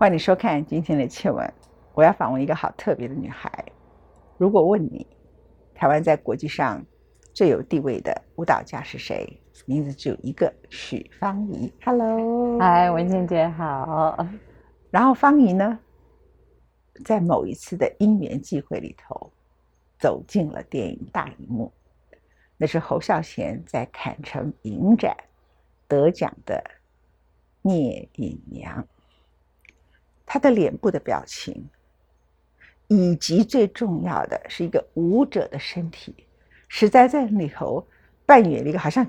欢迎收看今天的切文。我要访问一个好特别的女孩。如果问你，台湾在国际上最有地位的舞蹈家是谁？名字只有一个，许芳宜。Hello，嗨，文倩姐好。然后芳宜呢，在某一次的因缘际会里头，走进了电影大荧幕。那是侯孝贤在坎城影展得奖的《聂隐娘》。他的脸部的表情，以及最重要的是一个舞者的身体，实在在里头扮演了一个好像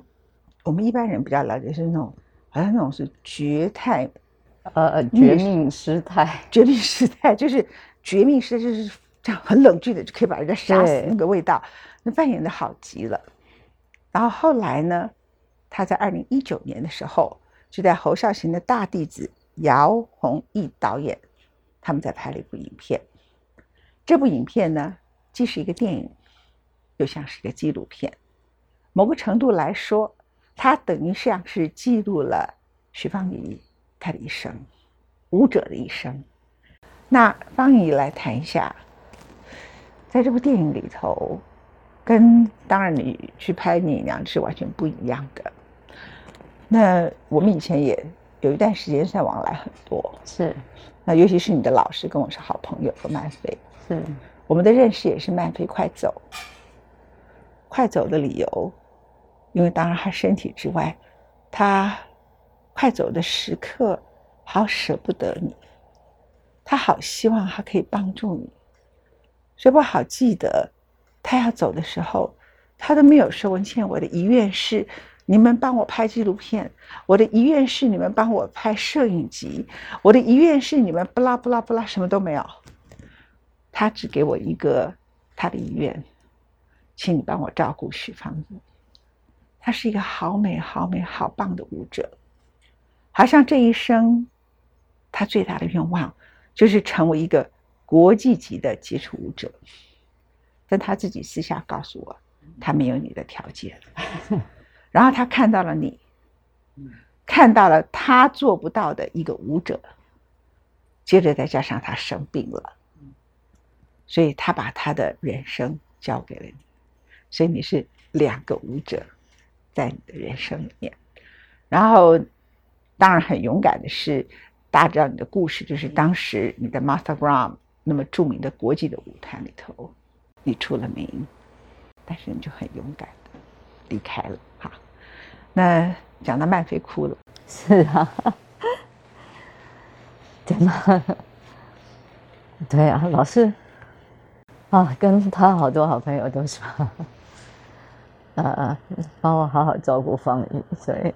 我们一般人比较了解是那种，好像那种是绝态，呃，绝命师太，绝命师太就是绝命师，就是这样很冷峻的就可以把人家杀死那个味道，那扮演的好极了。然后后来呢，他在二零一九年的时候，就在侯孝贤的大弟子。姚宏毅导演，他们在拍了一部影片。这部影片呢，既是一个电影，又像是一个纪录片。某个程度来说，它等于像是记录了徐芳宜她的一生，舞者的一生。那方怡来谈一下，在这部电影里头，跟当然你去拍《聂娘》是完全不一样的。那我们以前也。有一段时间在往来很多，是，那尤其是你的老师跟我是好朋友和曼飞，是，我们的认识也是曼飞快走，快走的理由，因为当然他身体之外，他快走的时刻好舍不得你，他好希望他可以帮助你，所以我好记得他要走的时候，他都没有说文倩，我的遗愿是。你们帮我拍纪录片，我的遗愿是你们帮我拍摄影集，我的遗愿是你们不拉不拉不拉什么都没有。他只给我一个他的遗愿，请你帮我照顾许芳宜。她是一个好美好美好棒的舞者，好像这一生他最大的愿望就是成为一个国际级的杰出舞者。但他自己私下告诉我，他没有你的条件。然后他看到了你，看到了他做不到的一个舞者，接着再加上他生病了，所以他把他的人生交给了你，所以你是两个舞者，在你的人生里面。然后当然很勇敢的是，大家知道你的故事，就是当时你的 Master Graham 那么著名的国际的舞台里头，你出了名，但是你就很勇敢。的离开了哈。那讲到曼飞哭了，是啊，对啊，老是啊，跟他好多好朋友都说，啊啊，帮我好好照顾方宇，所以，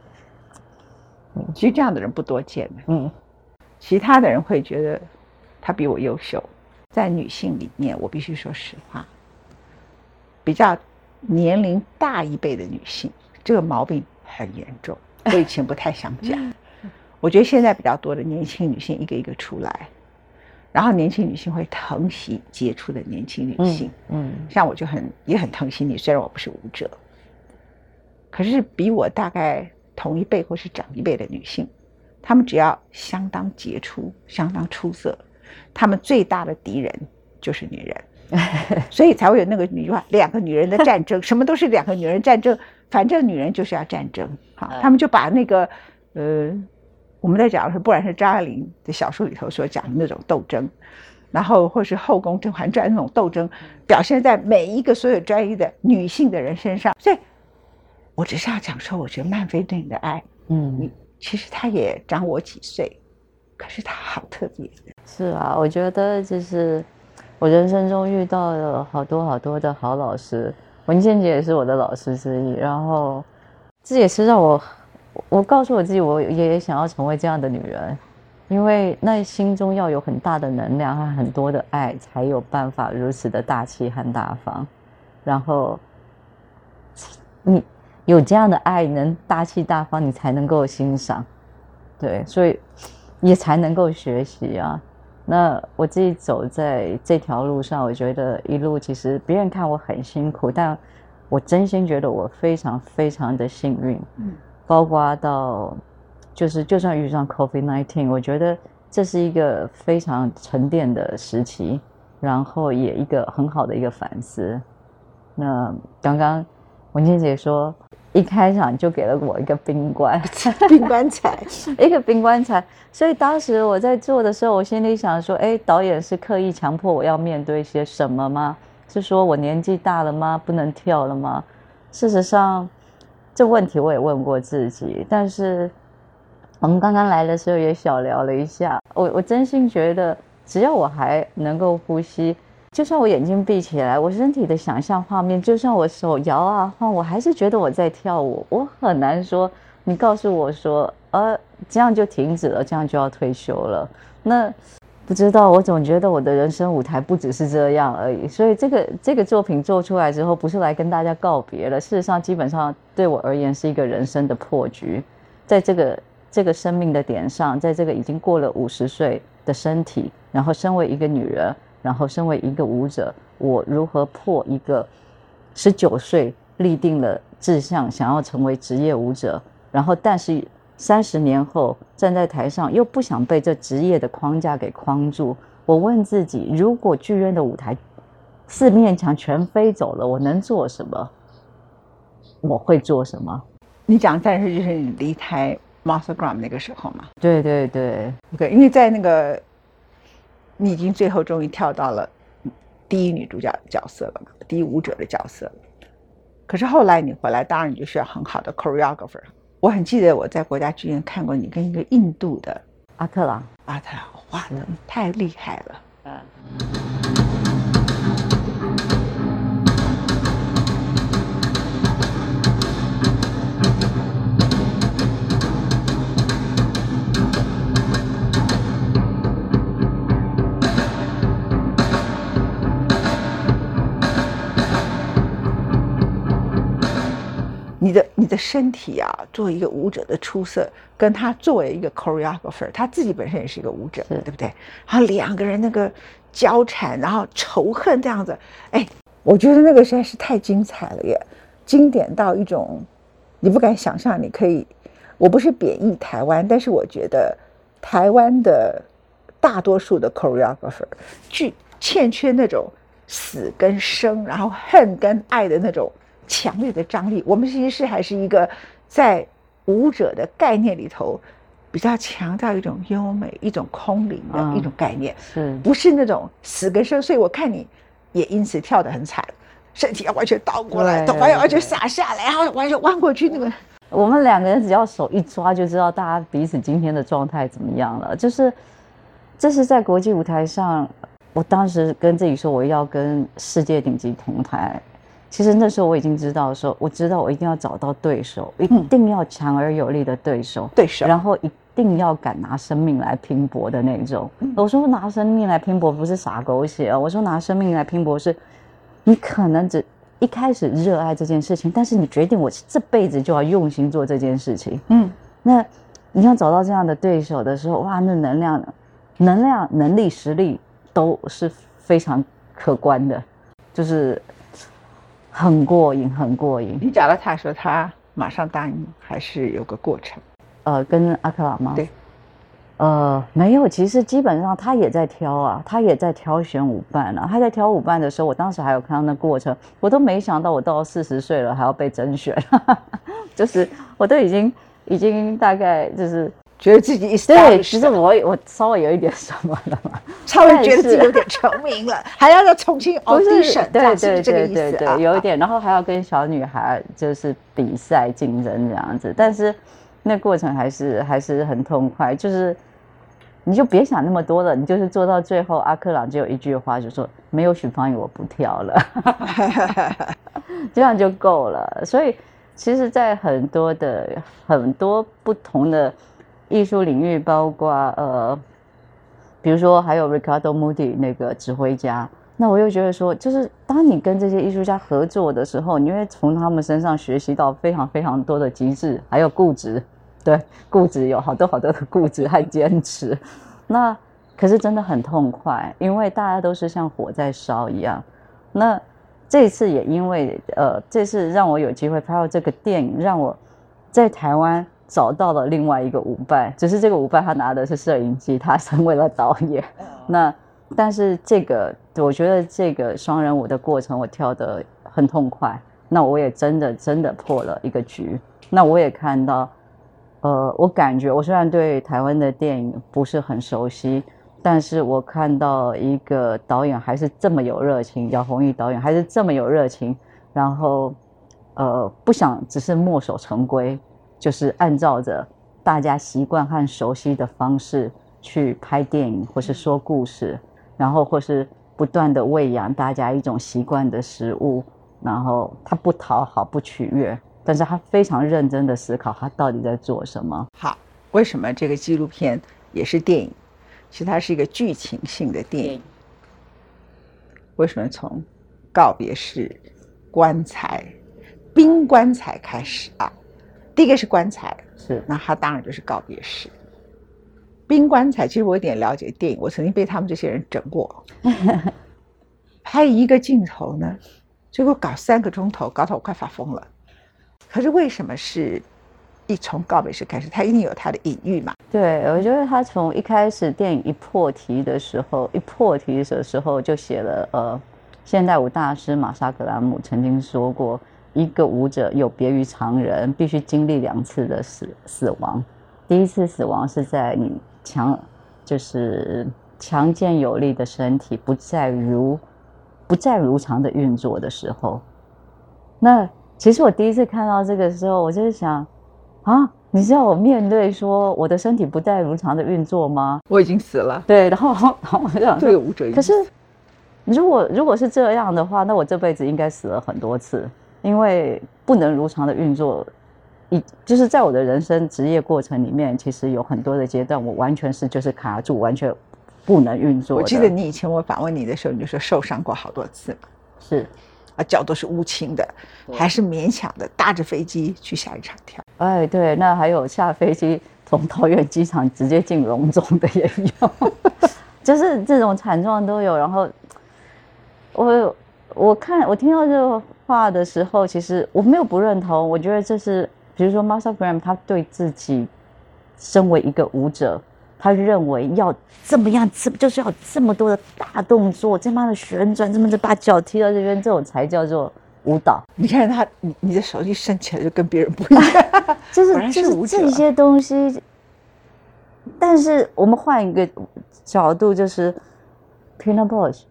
其实这样的人不多见的。嗯，其他的人会觉得他比我优秀，在女性里面，我必须说实话，比较年龄大一辈的女性，这个毛病。很严重，我以前不太想讲。我觉得现在比较多的年轻女性一个一个出来，然后年轻女性会疼惜杰出的年轻女性。嗯，像我就很也很疼惜你，虽然我不是舞者，可是比我大概同一辈或是长一辈的女性，她们只要相当杰出、相当出色，她们最大的敌人就是女人。所以才会有那个女话，两个女人的战争，什么都是两个女人战争，反正女人就是要战争。好，他们就把那个，呃，我们在讲的是，不管是张爱玲的小说里头所讲的那种斗争，然后或是后宫甄嬛传那种斗争，表现在每一个所有专一的女性的人身上。所以，我只是要讲说，我觉得曼菲对你的爱，嗯，其实他也长我几岁，可是他好特别。是啊，我觉得就是。我人生中遇到了好多好多的好老师，文倩姐也是我的老师之一。然后，这也是让我，我告诉我自己，我也想要成为这样的女人，因为那心中要有很大的能量和很多的爱，才有办法如此的大气和大方。然后，你有这样的爱，能大气大方，你才能够欣赏，对，所以也才能够学习啊。那我自己走在这条路上，我觉得一路其实别人看我很辛苦，但我真心觉得我非常非常的幸运。嗯，包括到就是就算遇上 COVID nineteen，我觉得这是一个非常沉淀的时期，然后也一个很好的一个反思。那刚刚文倩姐说，一开场就给了我一个冰棺，冰棺材，一个冰棺材。所以当时我在做的时候，我心里想说，哎，导演是刻意强迫我要面对些什么吗？是说我年纪大了吗？不能跳了吗？事实上，这问题我也问过自己，但是。我们刚刚来的时候也小聊了一下，我我真心觉得，只要我还能够呼吸，就算我眼睛闭起来，我身体的想象画面，就算我手摇啊晃，我还是觉得我在跳舞。我很难说，你告诉我说，呃，这样就停止了，这样就要退休了。那不知道，我总觉得我的人生舞台不只是这样而已。所以这个这个作品做出来之后，不是来跟大家告别了，事实上，基本上对我而言是一个人生的破局，在这个。这个生命的点上，在这个已经过了五十岁的身体，然后身为一个女人，然后身为一个舞者，我如何破一个十九岁立定了志向，想要成为职业舞者，然后但是三十年后站在台上，又不想被这职业的框架给框住。我问自己：如果剧院的舞台四面墙全飞走了，我能做什么？我会做什么？你讲暂时就是你离台。Master Gram 那个时候嘛，对对对，OK，因为在那个你已经最后终于跳到了第一女主角角色了嘛，第一舞者的角色。可是后来你回来，当然你就需要很好的 choreographer。我很记得我在国家剧院看过你跟一个印度的阿特朗，阿特朗画的太厉害了，嗯。你的你的身体啊，作为一个舞者的出色，跟他作为一个 choreographer，他自己本身也是一个舞者，对不对？然后两个人那个交缠，然后仇恨这样子，哎，我觉得那个实在是太精彩了耶，经典到一种你不敢想象。你可以，我不是贬义台湾，但是我觉得台湾的大多数的 choreographer 具欠缺那种死跟生，然后恨跟爱的那种。强烈的张力，我们其实是还是一个在舞者的概念里头比较强调一种优美、一种空灵的一种概念，是不是那种死跟生？所以我看你也因此跳得很惨，身体要完全倒过来，头发要完全洒下来，然后完全弯过去。那个 我们两个人只要手一抓，就知道大家彼此今天的状态怎么样了。就是这是在国际舞台上，我当时跟自己说，我要跟世界顶级同台。其实那时候我已经知道，说我知道我一定要找到对手，一定要强而有力的对手，对手，然后一定要敢拿生命来拼搏的那种。我说拿生命来拼搏不是傻狗血啊，我说拿生命来拼搏是，你可能只一开始热爱这件事情，但是你决定我这辈子就要用心做这件事情。嗯，那你要找到这样的对手的时候，哇，那能量、能量、能力、实力都是非常可观的，就是。很过瘾，很过瘾。你找到他说他马上答应，还是有个过程？呃，跟阿克拉吗？对。呃，没有，其实基本上他也在挑啊，他也在挑选舞伴啊。他在挑舞伴的时候，我当时还有看到那过程，我都没想到我到四十岁了还要被甄选，就是我都已经已经大概就是。觉得自己对，其实我我稍微有一点什么了嘛，稍微觉得自己有点成名了，还要再重新 audition，对对对对对，有一点，然后还要跟小女孩就是比赛竞争这样子，但是那过程还是还是很痛快，就是你就别想那么多了，你就是做到最后，阿克朗只有一句话，就说没有许芳雨我不跳了，这样就够了。所以其实，在很多的很多不同的。艺术领域包括呃，比如说还有 Ricardo Moody 那个指挥家，那我又觉得说，就是当你跟这些艺术家合作的时候，你会从他们身上学习到非常非常多的极致，还有固执，对，固执有好多好多的固执和坚持。那可是真的很痛快，因为大家都是像火在烧一样。那这次也因为呃，这次让我有机会拍到这个电影，让我在台湾。找到了另外一个舞伴，只是这个舞伴他拿的是摄影机，他成为了导演。那但是这个，我觉得这个双人舞的过程，我跳得很痛快。那我也真的真的破了一个局。那我也看到，呃，我感觉我虽然对台湾的电影不是很熟悉，但是我看到一个导演还是这么有热情，姚宏毅导演还是这么有热情，然后呃，不想只是墨守成规。就是按照着大家习惯和熟悉的方式去拍电影，或是说故事，然后或是不断的喂养大家一种习惯的食物，然后他不讨好不取悦，但是他非常认真的思考他到底在做什么。好，为什么这个纪录片也是电影？其实它是一个剧情性的电影。为什么从告别式、棺材、冰棺材开始啊？第一个是棺材，是那他当然就是告别式。冰棺材，其实我有点了解电影，我曾经被他们这些人整过。拍一个镜头呢，结果搞三个钟头，搞得我快发疯了。可是为什么是一从告别式开始？他一定有他的隐喻嘛？对，我觉得他从一开始电影一破题的时候，一破题的时候就写了，呃，现代舞大师玛莎格兰姆曾经说过。一个舞者有别于常人，必须经历两次的死死亡。第一次死亡是在你强，就是强健有力的身体不再如不再如常的运作的时候。那其实我第一次看到这个时候，我就是想啊，你知道我面对说我的身体不再如常的运作吗？我已经死了。对，然后然后我就想，对舞者，可是如果如果是这样的话，那我这辈子应该死了很多次。因为不能如常的运作，一就是在我的人生职业过程里面，其实有很多的阶段，我完全是就是卡住，完全不能运作。我记得你以前我访问你的时候，你就说受伤过好多次，是啊，脚都是乌青的，还是勉强的搭着飞机去下一场跳。哎，对，那还有下飞机从桃园机场直接进荣总的也有，就是这种惨状都有。然后我我看我听到这个。话的时候，其实我没有不认同。我觉得这是，比如说 Martha Graham，他对自己身为一个舞者，他认为要这么样，这就是要这么多的大动作，这么的旋转，这么的把脚踢到这边，这种才叫做舞蹈。你看他，你你的手一伸起来就跟别人不一样，就是就是这些东西。但是我们换一个角度，就是 Tina Bosch，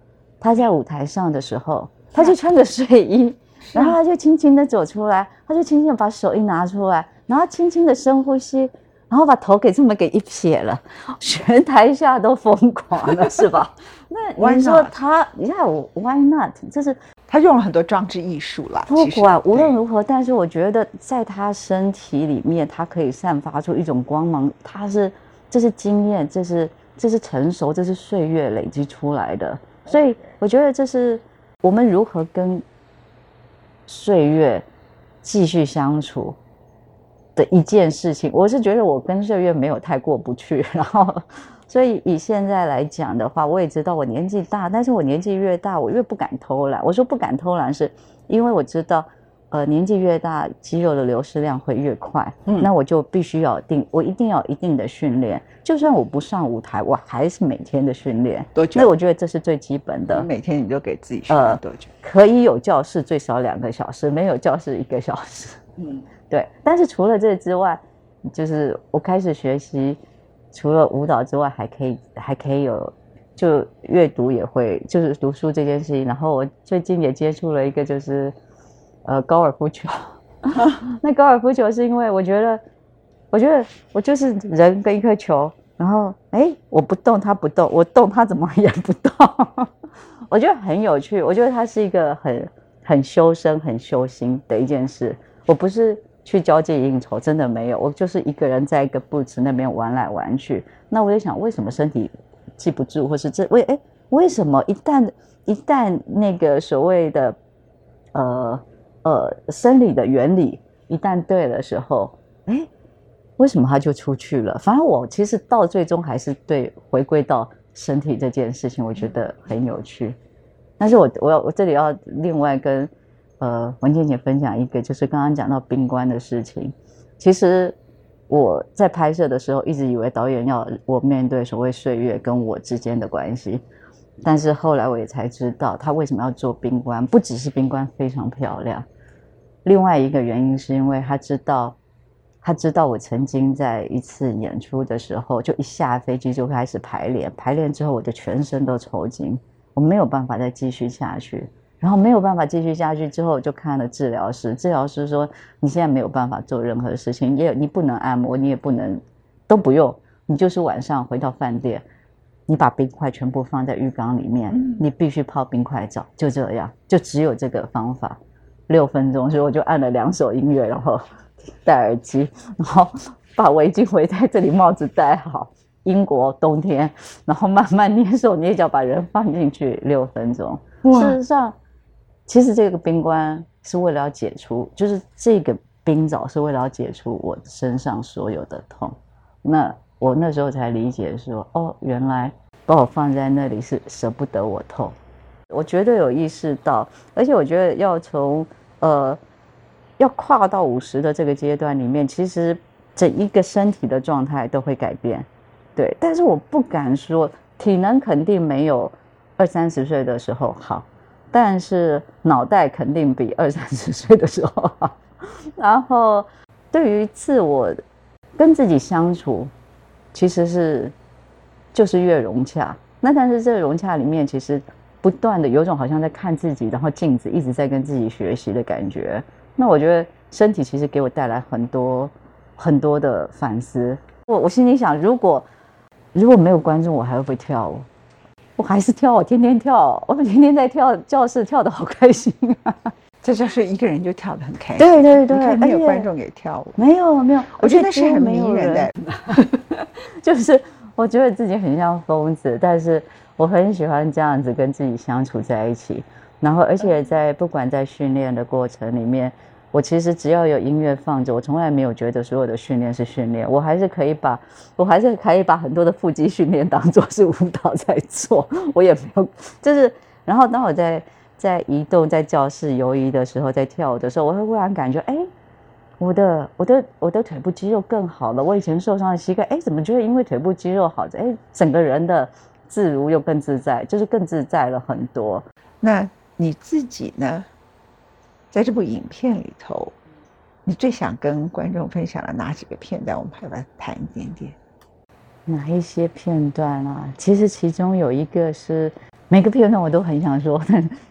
他在舞台上的时候，他就穿着睡衣。然后他就轻轻的走出来，他就轻轻的把手一拿出来，然后轻轻的深呼吸，然后把头给这么给一撇了，全台下都疯狂了，是吧？那你说他，你看我 Why not？这是他用了很多装置艺术了。不管无论如何，但是我觉得在他身体里面，他可以散发出一种光芒。他是，这是经验，这是这是成熟，这是岁月累积出来的。所以我觉得这是我们如何跟。岁月继续相处的一件事情，我是觉得我跟岁月没有太过不去。然后，所以以现在来讲的话，我也知道我年纪大，但是我年纪越大，我越不敢偷懒。我说不敢偷懒，是因为我知道。呃，年纪越大，肌肉的流失量会越快。嗯，那我就必须要定，我一定要一定的训练。就算我不上舞台，我还是每天的训练。多久？那我觉得这是最基本的。每天你就给自己训练多久？可以有教室最少两个小时，没有教室一个小时。嗯，对。但是除了这之外，就是我开始学习，除了舞蹈之外，还可以还可以有，就阅读也会，就是读书这件事情。然后我最近也接触了一个，就是。呃，高尔夫球，那高尔夫球是因为我觉得，我觉得我就是人跟一颗球，然后哎，我不动，它不动，我动，它怎么也不动，我觉得很有趣。我觉得它是一个很很修身、很修心的一件事。我不是去交际应酬，真的没有，我就是一个人在一个布子那边玩来玩去。那我就想，为什么身体记不住，或是这为哎，为什么一旦一旦那个所谓的呃。呃，生理的原理一旦对的时候，哎，为什么他就出去了？反正我其实到最终还是对回归到身体这件事情，我觉得很有趣。但是我我要我这里要另外跟呃文倩姐分享一个，就是刚刚讲到冰棺的事情。其实我在拍摄的时候一直以为导演要我面对所谓岁月跟我之间的关系，但是后来我也才知道他为什么要做冰棺，不只是冰棺非常漂亮，另外一个原因是因为他知道。他知道我曾经在一次演出的时候，就一下飞机就开始排练，排练之后我的全身都抽筋，我没有办法再继续下去，然后没有办法继续下去之后，就看了治疗师，治疗师说你现在没有办法做任何事情，也你不能按摩，你也不能都不用，你就是晚上回到饭店，你把冰块全部放在浴缸里面，你必须泡冰块澡，就这样，就只有这个方法，六分钟，所以我就按了两首音乐，然后。戴耳机，然后把围巾围在这里，帽子戴好。英国冬天，然后慢慢捏手捏脚把人放进去六分钟。事实上，其实这个冰棺是为了要解除，就是这个冰澡是为了要解除我身上所有的痛。那我那时候才理解说，哦，原来把我放在那里是舍不得我痛。我绝对有意识到，而且我觉得要从呃。要跨到五十的这个阶段里面，其实整一个身体的状态都会改变，对。但是我不敢说体能肯定没有二三十岁的时候好，但是脑袋肯定比二三十岁的时候好。然后对于自我跟自己相处，其实是就是越融洽。那但是这个融洽里面，其实不断的有种好像在看自己，然后镜子一直在跟自己学习的感觉。那我觉得身体其实给我带来很多很多的反思。我我心里想，如果如果没有观众，我还会不会跳舞？我还是跳，我天天跳，我天天在跳教室，跳的好开心啊！在教室一个人就跳的很开心。对对对，没有观众也跳舞，没有没有，我觉得是很迷人的。就是我觉得自己很像疯子，但是我很喜欢这样子跟自己相处在一起。然后，而且在不管在训练的过程里面，我其实只要有音乐放着，我从来没有觉得所有的训练是训练，我还是可以把，我还是可以把很多的腹肌训练当做是舞蹈在做。我也没有，就是，然后当我在在移动在教室游移的时候，在跳舞的时候，我会忽然感觉，哎，我的我的我的腿部肌肉更好了。我以前受伤的膝盖，哎，怎么觉得因为腿部肌肉好，哎，整个人的自如又更自在，就是更自在了很多。那。你自己呢，在这部影片里头，你最想跟观众分享的哪几个片段？我们还来谈一点点。哪一些片段啊？其实其中有一个是每个片段我都很想说，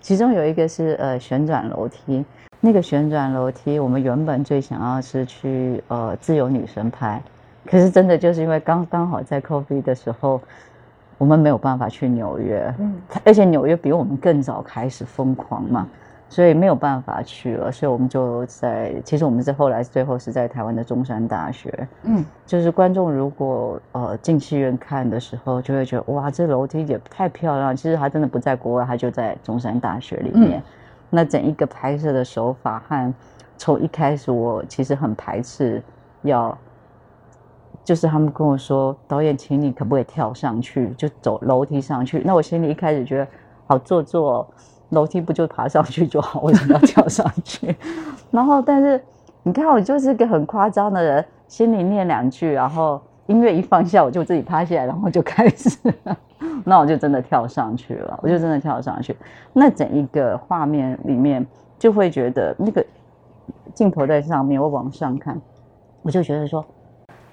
其中有一个是呃旋转楼梯。那个旋转楼梯，我们原本最想要是去呃自由女神拍，可是真的就是因为刚刚好在 COVID 的时候。我们没有办法去纽约，嗯，而且纽约比我们更早开始疯狂嘛，所以没有办法去了。所以我们就在，其实我们是后来最后是在台湾的中山大学，嗯，就是观众如果呃进戏院看的时候，就会觉得哇，这楼梯也太漂亮。其实它真的不在国外，它就在中山大学里面。那整一个拍摄的手法和从一开始我其实很排斥要。就是他们跟我说，导演，请你可不可以跳上去，就走楼梯上去？那我心里一开始觉得好做作，楼梯不就爬上去就好，为什么要跳上去？然后，但是你看，我就是个很夸张的人，心里念两句，然后音乐一放下，我就自己趴下来，然后就开始，那我就真的跳上去了，我就真的跳上去。那整一个画面里面，就会觉得那个镜头在上面，我往上看，我就觉得说。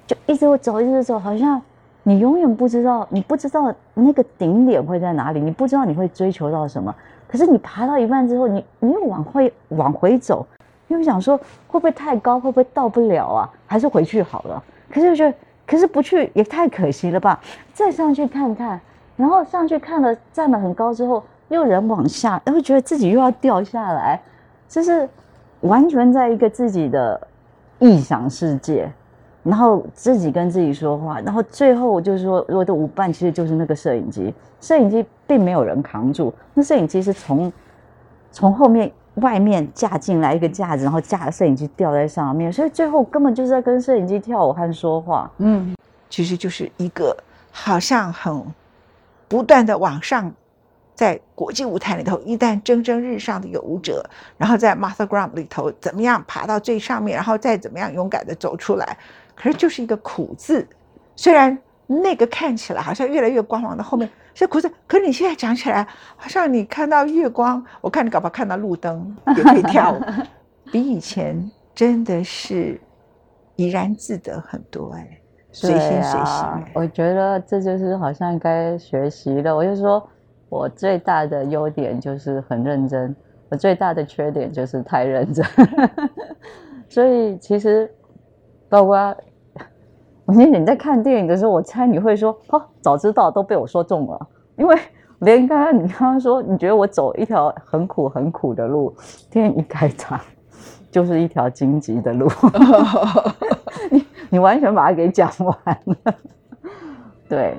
就一直走，一直走，好像你永远不知道，你不知道那个顶点会在哪里，你不知道你会追求到什么。可是你爬到一半之后，你你又往回往回走，又想说会不会太高，会不会到不了啊？还是回去好了。可是又觉得，可是不去也太可惜了吧？再上去看看，然后上去看了，站得很高之后，又人往下，又觉得自己又要掉下来，就是完全在一个自己的臆想世界。然后自己跟自己说话，然后最后就是说，我的舞伴其实就是那个摄影机，摄影机并没有人扛住，那摄影机是从从后面外面架进来一个架子，然后架摄影机吊在上面，所以最后根本就是在跟摄影机跳舞和说话。嗯，其实就是一个好像很不断的往上，在国际舞台里头一旦蒸蒸日上的一个舞者，然后在 master Graham 里头怎么样爬到最上面，然后再怎么样勇敢的走出来。可是就是一个苦字。虽然那个看起来好像越来越光芒的后面是苦字，可是你现在讲起来，好像你看到月光，我看你搞不好看到路灯也可以跳舞，比以前真的是怡然自得很多哎，随心随心、啊。我觉得这就是好像该学习的。我就说我最大的优点就是很认真，我最大的缺点就是太认真。所以其实包括。我那你在看电影的时候，我猜你会说：“哦，早知道都被我说中了。”因为连刚刚你刚刚说，你觉得我走一条很苦很苦的路，电影一开场就是一条荆棘的路，你你完全把它给讲完了，对。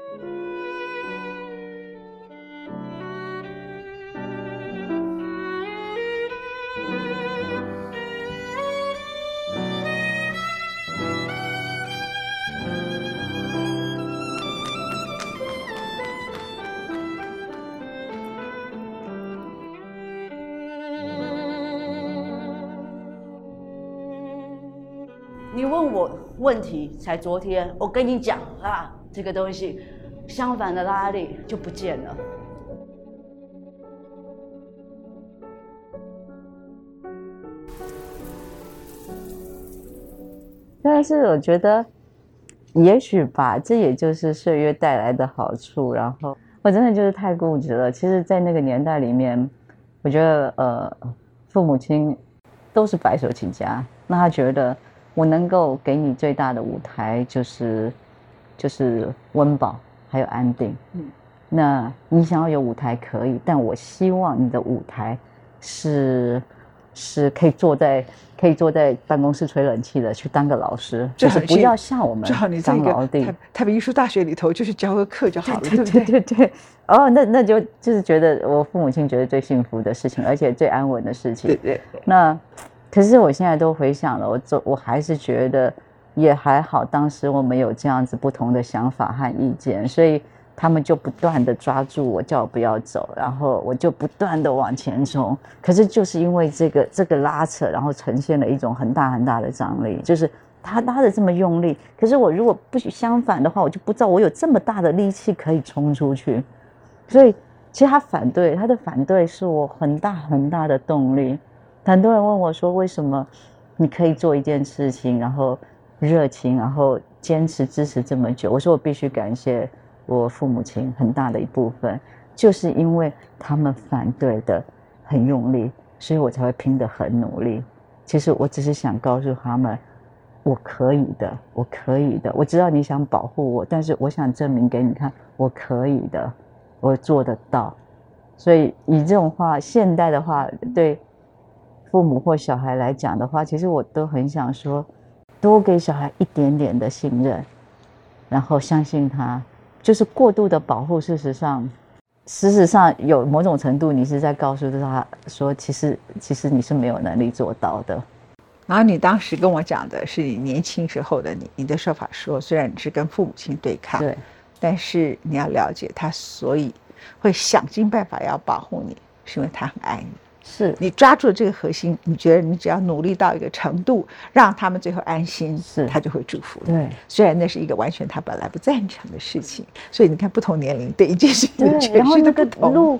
你问我问题才昨天，我跟你讲啊，这个东西相反的拉力就不见了。但是我觉得，也许吧，这也就是岁月带来的好处。然后我真的就是太固执了。其实，在那个年代里面，我觉得呃，父母亲都是白手起家，那他觉得。我能够给你最大的舞台，就是就是温饱还有安定。嗯，那你想要有舞台可以，但我希望你的舞台是是可以坐在可以坐在办公室吹冷气的，去当个老师，就是不要像我们当老弟。台北艺术大学里头就是教个课就好了，对对对对。哦，那那就就是觉得我父母亲觉得最幸福的事情，而且最安稳的事情。对对。那。可是我现在都回想了，我走，我还是觉得也还好。当时我们有这样子不同的想法和意见，所以他们就不断的抓住我，叫我不要走，然后我就不断的往前冲。可是就是因为这个这个拉扯，然后呈现了一种很大很大的张力，就是他拉的这么用力，可是我如果不相反的话，我就不知道我有这么大的力气可以冲出去。所以其实他反对，他的反对是我很大很大的动力。很多人问我说：“为什么你可以做一件事情，然后热情，然后坚持支持这么久？”我说：“我必须感谢我父母亲很大的一部分，就是因为他们反对的很用力，所以我才会拼得很努力。其实我只是想告诉他们，我可以的，我可以的。我知道你想保护我，但是我想证明给你看，我可以的，我做得到。所以以这种话，现代的话，对。”父母或小孩来讲的话，其实我都很想说，多给小孩一点点的信任，然后相信他。就是过度的保护，事实上，事实上有某种程度，你是在告诉他说，其实其实你是没有能力做到的。然后你当时跟我讲的是你年轻时候的你，你的说法说，虽然你是跟父母亲对抗，对，但是你要了解他，所以会想尽办法要保护你，是因为他很爱你。是你抓住了这个核心，你觉得你只要努力到一个程度，让他们最后安心，是他就会祝福。对，虽然那是一个完全他本来不赞成的事情，所以你看不同年龄对一件事情的诠释都不同。路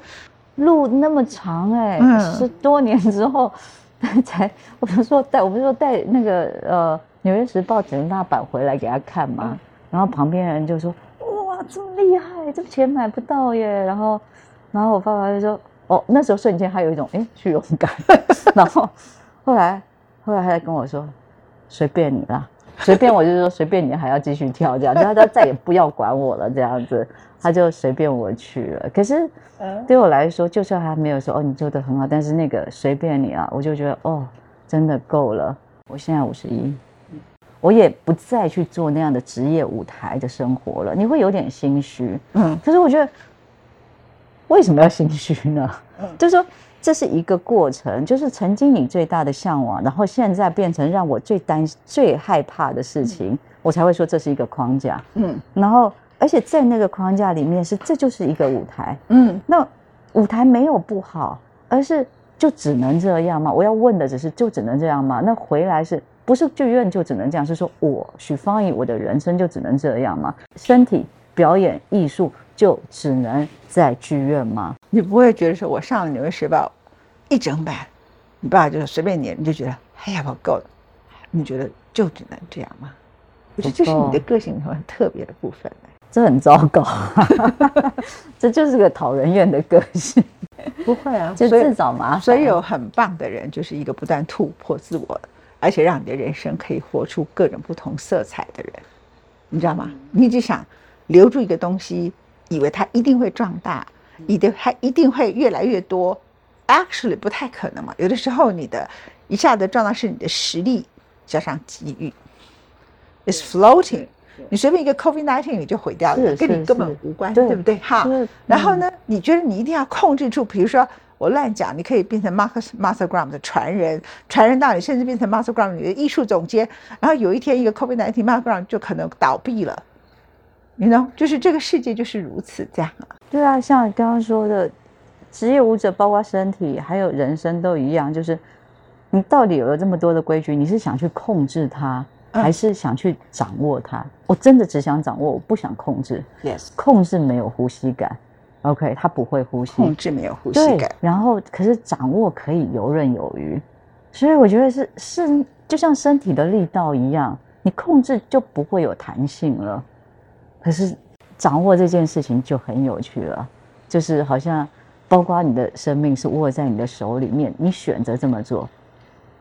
路那么长哎，十多年之后才，我不是说带，我不是说带那个呃《纽约时报》整大版回来给他看嘛，然后旁边人就说：“哇，这么厉害，这钱买不到耶。”然后，然后我爸爸就说。哦，那时候瞬间还有一种哎虚荣感，然后后来后来他在跟我说，随便你啦，随便我就是说随便你还要继续跳这样，他他再也不要管我了这样子，他就随便我去了。可是对我来说，就算他没有说哦你做的很好，但是那个随便你啊，我就觉得哦真的够了。我现在五十一，我也不再去做那样的职业舞台的生活了，你会有点心虚。嗯，可是我觉得。为什么要心虚呢？就是说，这是一个过程，就是曾经你最大的向往，然后现在变成让我最担、最害怕的事情，我才会说这是一个框架。嗯，然后，而且在那个框架里面是，这就是一个舞台。嗯，那舞台没有不好，而是就只能这样吗？我要问的只是就只能这样吗？那回来是不是剧院就只能这样，是说我许芳宜我的人生就只能这样吗？身体表演艺术就只能在剧院吗？你不会觉得说我上了《纽约时报》一整版，你爸就随便你，你就觉得哎呀我够了，你觉得就只能这样吗？我觉得这是你的个性里头很特别的部分。这很糟糕，这就是个讨人厌的个性。不会啊，就自找麻烦。所以有很棒的人，就是一个不断突破自我，而且让你的人生可以活出各种不同色彩的人，你知道吗？你只想留住一个东西，以为它一定会壮大，你的它一定会越来越多，actually 不太可能嘛。有的时候你的一下子壮大是你的实力加上机遇，is floating。你随便一个 COVID nineteen 你就毁掉了，跟你根本无关，对不对？哈。然后呢，你觉得你一定要控制住，比如说我乱讲，你可以变成 Marcus Master Gram 的传人，传人到你，甚至变成 Master Gram 你的艺术总监。然后有一天，一个 COVID nineteen Master Gram 就可能倒闭了。你 know，就是这个世界就是如此这样啊。对啊，像刚刚说的，职业舞者包括身体还有人生都一样，就是你到底有了这么多的规矩，你是想去控制它？还是想去掌握它，我真的只想掌握，我不想控制。Yes，控制没有呼吸感，OK，他不会呼吸。控制没有呼吸感，然后可是掌握可以游刃有余，所以我觉得是是就像身体的力道一样，你控制就不会有弹性了。可是掌握这件事情就很有趣了，就是好像包括你的生命是握在你的手里面，你选择这么做。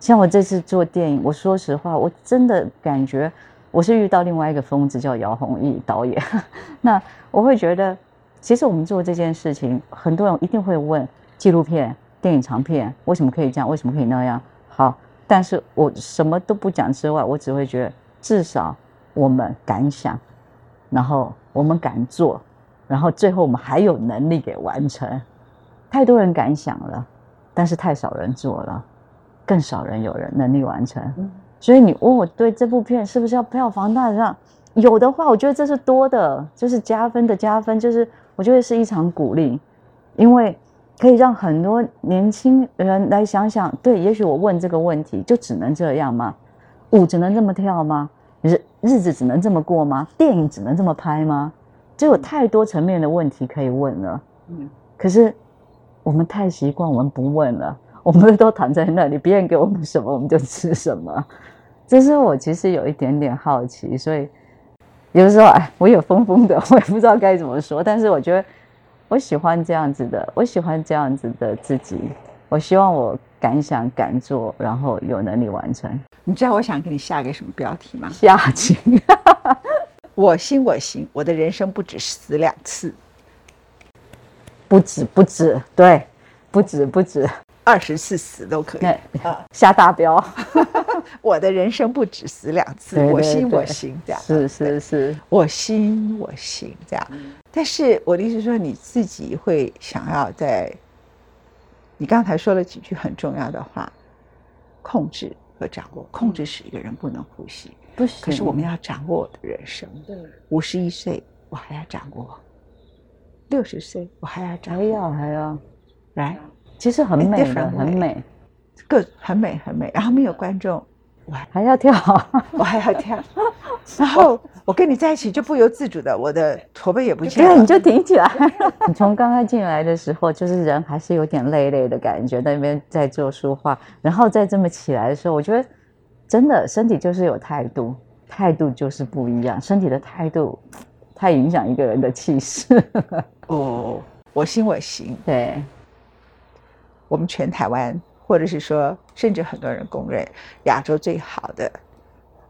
像我这次做电影，我说实话，我真的感觉我是遇到另外一个疯子，叫姚宏毅导演。那我会觉得，其实我们做这件事情，很多人一定会问：纪录片、电影长片为什么可以这样？为什么可以那样？好，但是我什么都不讲之外，我只会觉得，至少我们敢想，然后我们敢做，然后最后我们还有能力给完成。太多人敢想了，但是太少人做了。更少人有人能力完成，所以你问我对这部片是不是要票房大上？有的话，我觉得这是多的，就是加分的加分，就是我觉得是一场鼓励，因为可以让很多年轻人来想想，对，也许我问这个问题就只能这样吗？舞只能这么跳吗？日日子只能这么过吗？电影只能这么拍吗？就有太多层面的问题可以问了。嗯，可是我们太习惯，我们不问了。我们都躺在那里，别人给我们什么我们就吃什么。这是我其实有一点点好奇，所以有的时候哎，我也疯疯的，我也不知道该怎么说。但是我觉得我喜欢这样子的，我喜欢这样子的自己。我希望我敢想敢做，然后有能力完成。你知道我想给你下个什么标题吗？下情，我行我行，我的人生不止死两次，不止不止，对，不止不止。二十次死都可以啊！下大标，我的人生不止死两次，我心我行这样，是是是，我心我行这样。但是我的意思说，你自己会想要在，你刚才说了几句很重要的话，控制和掌握。控制使一个人不能呼吸，不行。可是我们要掌握我的人生。对，五十一岁我还要掌握，六十岁我还要掌握，还要还要来。其实很美的，很美，各很美很美。然后没有观众，我还要跳，我还要跳。然后我跟你在一起就不由自主的，我的驼背也不见了。对，你就挺起来。你从刚刚进来的时候，就是人还是有点累累的感觉，在那边在做书画。然后再这么起来的时候，我觉得真的身体就是有态度，态度就是不一样。身体的态度太影响一个人的气势。哦，我行我行，对。我们全台湾，或者是说，甚至很多人公认亚洲最好的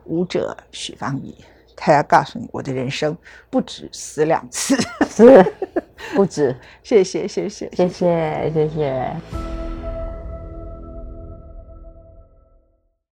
舞者许芳宜，他要告诉你，我的人生不止死两次，是不止。谢谢，谢谢，谢谢，谢谢。